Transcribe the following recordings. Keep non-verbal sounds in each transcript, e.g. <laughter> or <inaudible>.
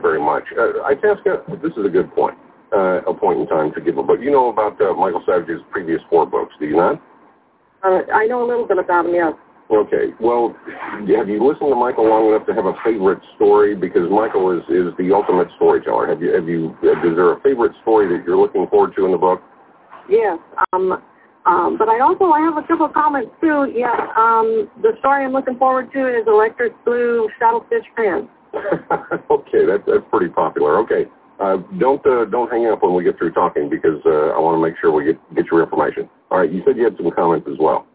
very much. Uh, I ask you, this is a good point, uh, a point in time to give a book. You know about uh, Michael Savage's previous four books, do you not? Uh, I know a little bit about him, yes. Okay. Well, have you listened to Michael long enough to have a favorite story? Because Michael is, is the ultimate storyteller. Have you have you is there a favorite story that you're looking forward to in the book? Yes. Um, um, but I also I have a couple of comments too. Yeah. Um, the story I'm looking forward to is Electric Blue Shuttlestitch Pants. <laughs> okay, that's that's pretty popular. Okay. Uh, don't uh, don't hang up when we get through talking because uh, I want to make sure we get get your information. All right. You said you had some comments as well.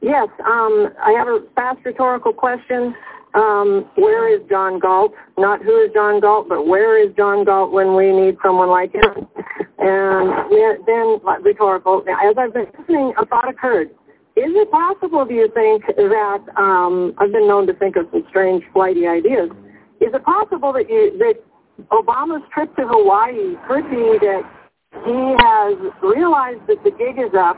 Yes, um, I have a fast rhetorical question. Um, where is John Galt? Not who is John Galt, but where is John Galt when we need someone like him? And then rhetorical. As I've been listening, a thought occurred. Is it possible, do you think, that um, I've been known to think of some strange, flighty ideas? Is it possible that you, that Obama's trip to Hawaii could be that he has realized that the gig is up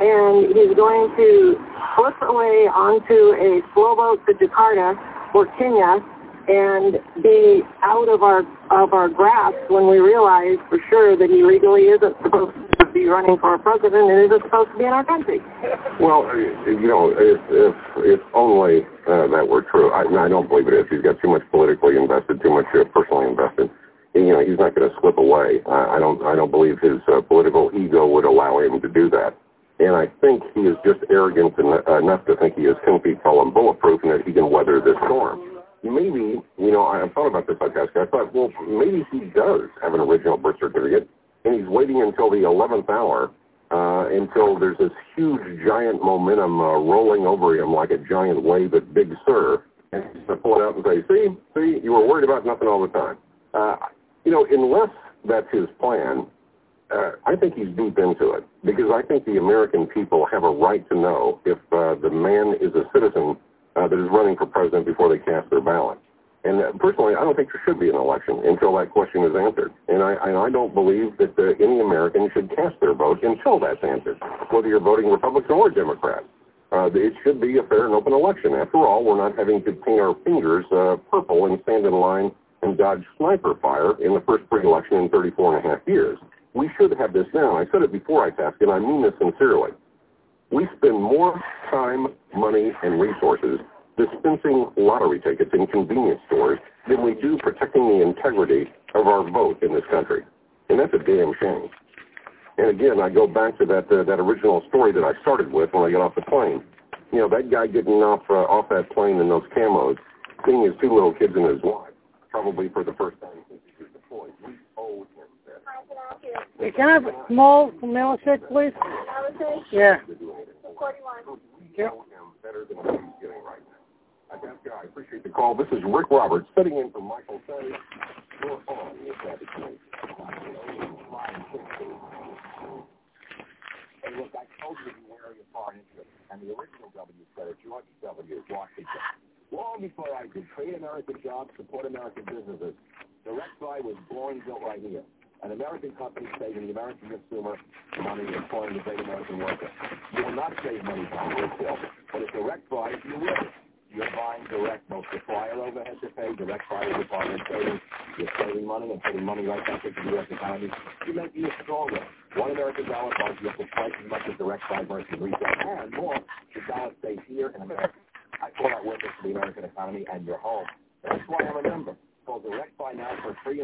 and he's going to flip away onto a slow boat to Jakarta or Kenya and be out of our of our grasp when we realize for sure that he legally isn't supposed to be running for president and isn't supposed to be in our country. Well, you know, if if, if only uh, that were true. I, I don't believe it is. He's got too much politically invested, too much uh, personally invested. You know, he's not going to slip away. I, I don't. I don't believe his uh, political ego would allow him to do that. And I think he is just arrogant enough to think he is 10 feet tall and bulletproof and that he can weather this storm. Maybe, you know, I thought about this podcast. I thought, well, maybe he does have an original birth certificate, and he's waiting until the 11th hour, uh, until there's this huge, giant momentum uh, rolling over him like a giant wave at Big Sur, and to pull it out and say, see, see, you were worried about nothing all the time. Uh, you know, unless that's his plan, uh, I think he's deep into it because I think the American people have a right to know if uh, the man is a citizen uh, that is running for president before they cast their ballot. And uh, personally, I don't think there should be an election until that question is answered. And I, and I don't believe that uh, any American should cast their vote until that's answered, whether you're voting Republican or Democrat. Uh, it should be a fair and open election. After all, we're not having to paint our fingers uh, purple and stand in line and dodge sniper fire in the first free election in 34 and a half years. We should have this now. I said it before I task, and I mean this sincerely. We spend more time, money, and resources dispensing lottery tickets in convenience stores than we do protecting the integrity of our vote in this country. And that's a damn shame. And again, I go back to that uh, that original story that I started with when I got off the plane. You know, that guy getting off uh, off that plane in those camos, seeing his two little kids and his wife, probably for the first time since he was deployed. We owe him Hey, can I have a small milkshake, please? Milkshake? Yeah. 41. Yep. I appreciate the call. This is Rick Roberts sitting in for Michael Say. We're on with that Hey, look, I told you to be wary of foreign interest, and the original W said it. George W. Washington. Long before I did create American jobs, support American businesses, Direct Buy was born built right here. An American company saving the American consumer money employing the great American worker. You will not save money buying retail, but at Direct Buy, you will. You're buying direct, overhead to pay, direct with partner savings. You're saving money and putting money right back into the U.S. economy. You make you stronger. One American dollar buys you up to twice as much as direct buy versus retail, and more. The dollar stays here in America. I call that witness to the American economy and your home. That's why I'm a member. Call Direct Buy now for free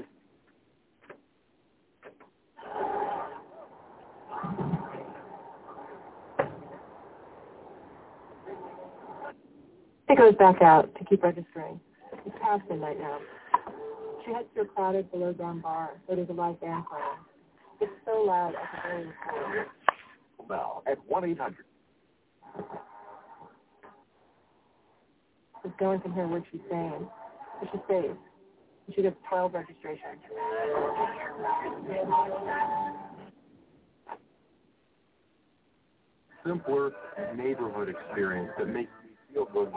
It goes back out to keep registering. It's past midnight now. She heads to a crowded below ground bar where there's a live band playing. It's so loud I can barely hear. Bell at 1-800. Just no one can hear what she's saying. But she stays. She gets 12 registrations. Simpler neighborhood experience that makes me feel good.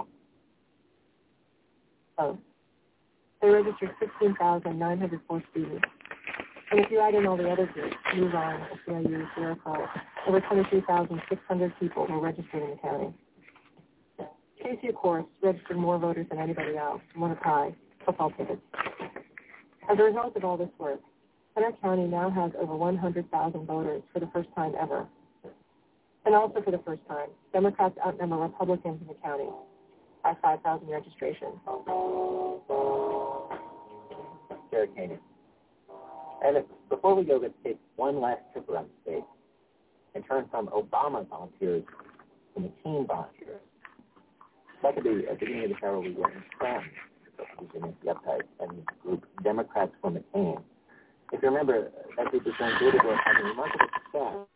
Um, oh. They registered 16,904 students. And if you add in all the other groups, MoveOn, SEIU, Sierra Club, over 23,600 people were registered in the county. Casey, of course, registered more voters than anybody else, won a tie, football tickets. As a result of all this work, Henry County now has over 100,000 voters for the first time ever. And also for the first time, Democrats outnumber Republicans in the county by 5,000 registrations. Jared Haney. And if, before we go, let's take one last trip around the state and turn from Obama volunteers to McCain volunteers. That could be at the beginning of the show we went in France, the upside, and group Democrats for McCain. If you remember, that group was doing good work, having remarkable success